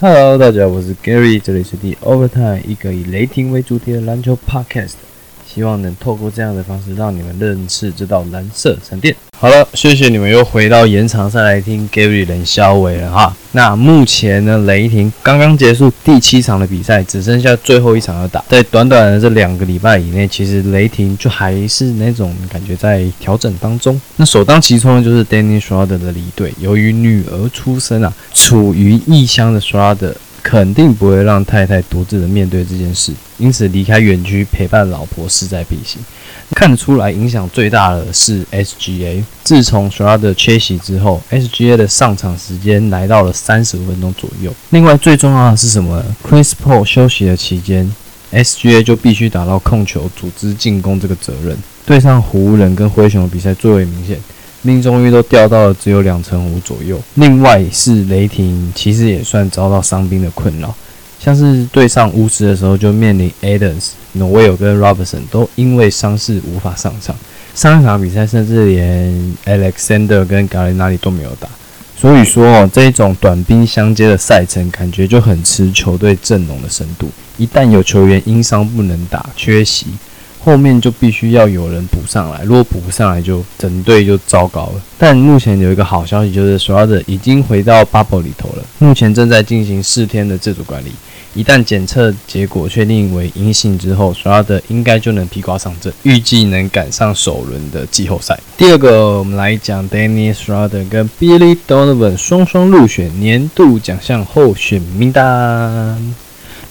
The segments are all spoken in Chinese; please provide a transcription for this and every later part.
Hello，大家好，我是 Gary，这里是 The Overtime 一个以雷霆为主题的篮球 Podcast，希望能透过这样的方式让你们认识这道蓝色闪电。好了，谢谢你们又回到延长赛来听 Gary 冷肖伟了哈。那目前呢，雷霆刚刚结束第七场的比赛，只剩下最后一场要打。在短短的这两个礼拜以内，其实雷霆就还是那种感觉在调整当中。那首当其冲的就是 Danny Schroder 的离队，由于女儿出生啊，处于异乡的 Schroder。肯定不会让太太独自的面对这件事，因此离开园区陪伴老婆势在必行。看得出来，影响最大的是 SGA。自从 s h r a d 缺席之后，SGA 的上场时间来到了三十五分钟左右。另外最重要的是什么？Chris Paul 休息的期间，SGA 就必须打到控球、组织进攻这个责任。对上湖人跟灰熊的比赛最为明显。命中率都掉到了只有两成五左右。另外是雷霆，其实也算遭到伤兵的困扰，像是对上巫师的时候就面临 Adams、Noel 跟 Roberson 都因为伤势无法上场。上一场比赛甚至连 Alexander 跟 Gallinari 都没有打。所以说哦，这种短兵相接的赛程，感觉就很吃球队阵容的深度。一旦有球员因伤不能打、缺席。后面就必须要有人补上来，如果补不上来，就整队就糟糕了。但目前有一个好消息，就是 s h r a d e r 已经回到 bubble 里头了，目前正在进行四天的自主管理。一旦检测结果确定为阴性之后 s h r a d e r 应该就能披挂上阵，预计能赶上首轮的季后赛。第二个，我们来讲 Danny s h r a d e r 跟 Billy Donovan 双双入选年度奖项候选名单。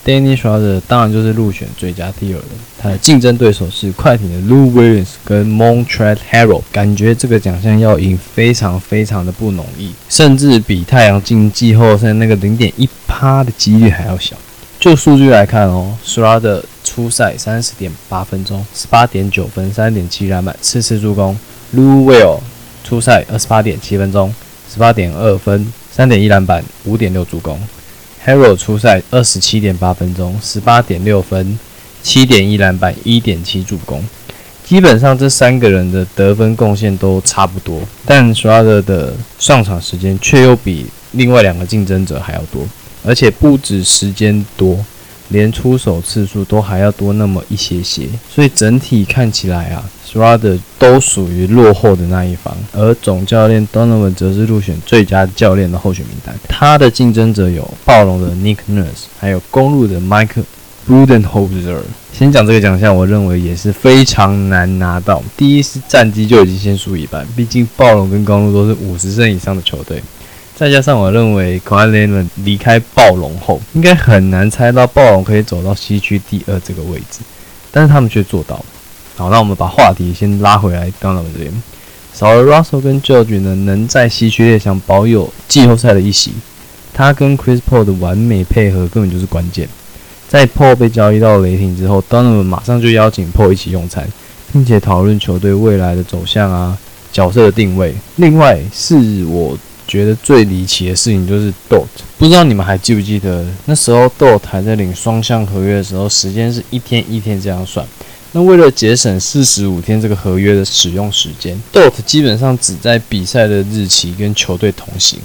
Danny Schroeder 当然就是入选最佳第二人，他的竞争对手是快艇的 Lou Williams 跟 Montrezl Harrell，感觉这个奖项要赢非常非常的不容易，甚至比太阳进季后赛那个零点一趴的几率还要小。就数据来看哦，Schroeder 初赛三十点八分钟，十八点九分，三点七篮板，四次助攻。Lou Will 初赛二十八点七分钟，十八点二分，三点一篮板，五点六助攻。Hero 出赛二十七点八分钟，十八点六分，七点一篮板，一点七助攻。基本上这三个人的得分贡献都差不多，但 s h r o d e r 的上场时间却又比另外两个竞争者还要多，而且不止时间多。连出手次数都还要多那么一些些，所以整体看起来啊 s h r a d e r 都属于落后的那一方，而总教练 Donovan 则是入选最佳教练的候选名单。他的竞争者有暴龙的 Nick Nurse，还有公路的 Mike Budenholzer。先讲这个奖项，我认为也是非常难拿到。第一是战绩就已经先输一半，毕竟暴龙跟公路都是五十胜以上的球队。再加上我认为 k a w a 离开暴龙后，应该很难猜到暴龙可以走到西区第二这个位置，但是他们却做到了。好，那我们把话题先拉回来，到我们这边，少了 Russell 跟 George 呢，能在西区列强保有季后赛的一席，他跟 Chris Paul 的完美配合根本就是关键。在 Paul 被交易到雷霆之后，Donovan 马上就邀请 Paul 一起用餐，并且讨论球队未来的走向啊，角色的定位。另外是我。觉得最离奇的事情就是 Dot，不知道你们还记不记得那时候 Dot 还在领双向合约的时候，时间是一天一天这样算。那为了节省四十五天这个合约的使用时间，Dot 基本上只在比赛的日期跟球队同行，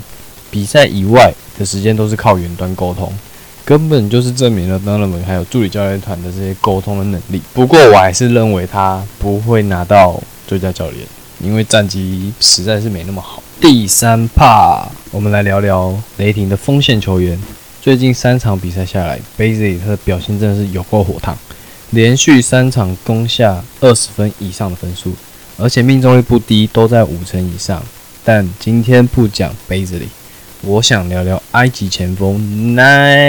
比赛以外的时间都是靠远端沟通，根本就是证明了 d o n o 还有助理教练团的这些沟通的能力。不过我还是认为他不会拿到最佳教练，因为战绩实在是没那么好。第三趴，我们来聊聊雷霆的锋线球员。最近三场比赛下来 b a z y 他的表现真的是有够火烫，连续三场攻下二十分以上的分数，而且命中率不低，都在五成以上。但今天不讲 b a z y 我想聊聊埃及前锋 Nader。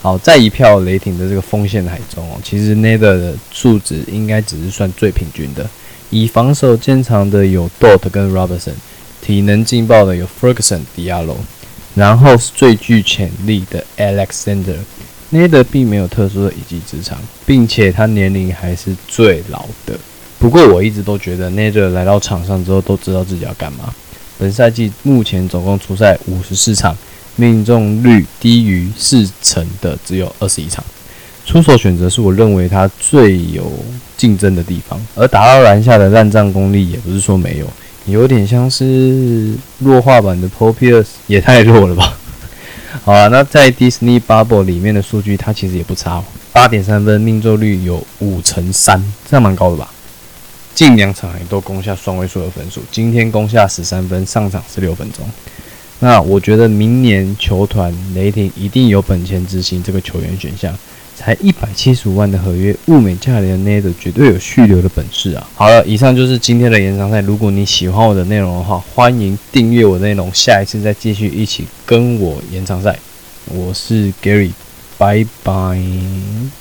好，在一票雷霆的这个锋线海中哦，其实 Nader 的数值应该只是算最平均的。以防守见长的有 Dot 跟 Robertson，体能劲爆的有 Ferguson、Diallo，然后是最具潜力的 Alexander。Nader 并没有特殊的一技之长，并且他年龄还是最老的。不过我一直都觉得 Nader 来到场上之后都知道自己要干嘛。本赛季目前总共出赛五十四场，命中率低于四成的只有二十一场。出手选择是我认为他最有竞争的地方，而打到篮下的烂战功力也不是说没有，有点像是弱化版的 Paul Pierce，也太弱了吧。好啊，那在 Disney Bubble 里面的数据，它其实也不差，八点三分，命中率有五成三，这样蛮高的吧？近两场也都攻下双位数的分数，今天攻下十三分，上场十六分钟。那我觉得明年球团雷霆一定有本钱执行这个球员选项。才一百七十五万的合约，物美价廉的 Nader 绝对有续留的本事啊！好了，以上就是今天的延长赛。如果你喜欢我的内容的话，欢迎订阅我的内容，下一次再继续一起跟我延长赛。我是 Gary，拜拜。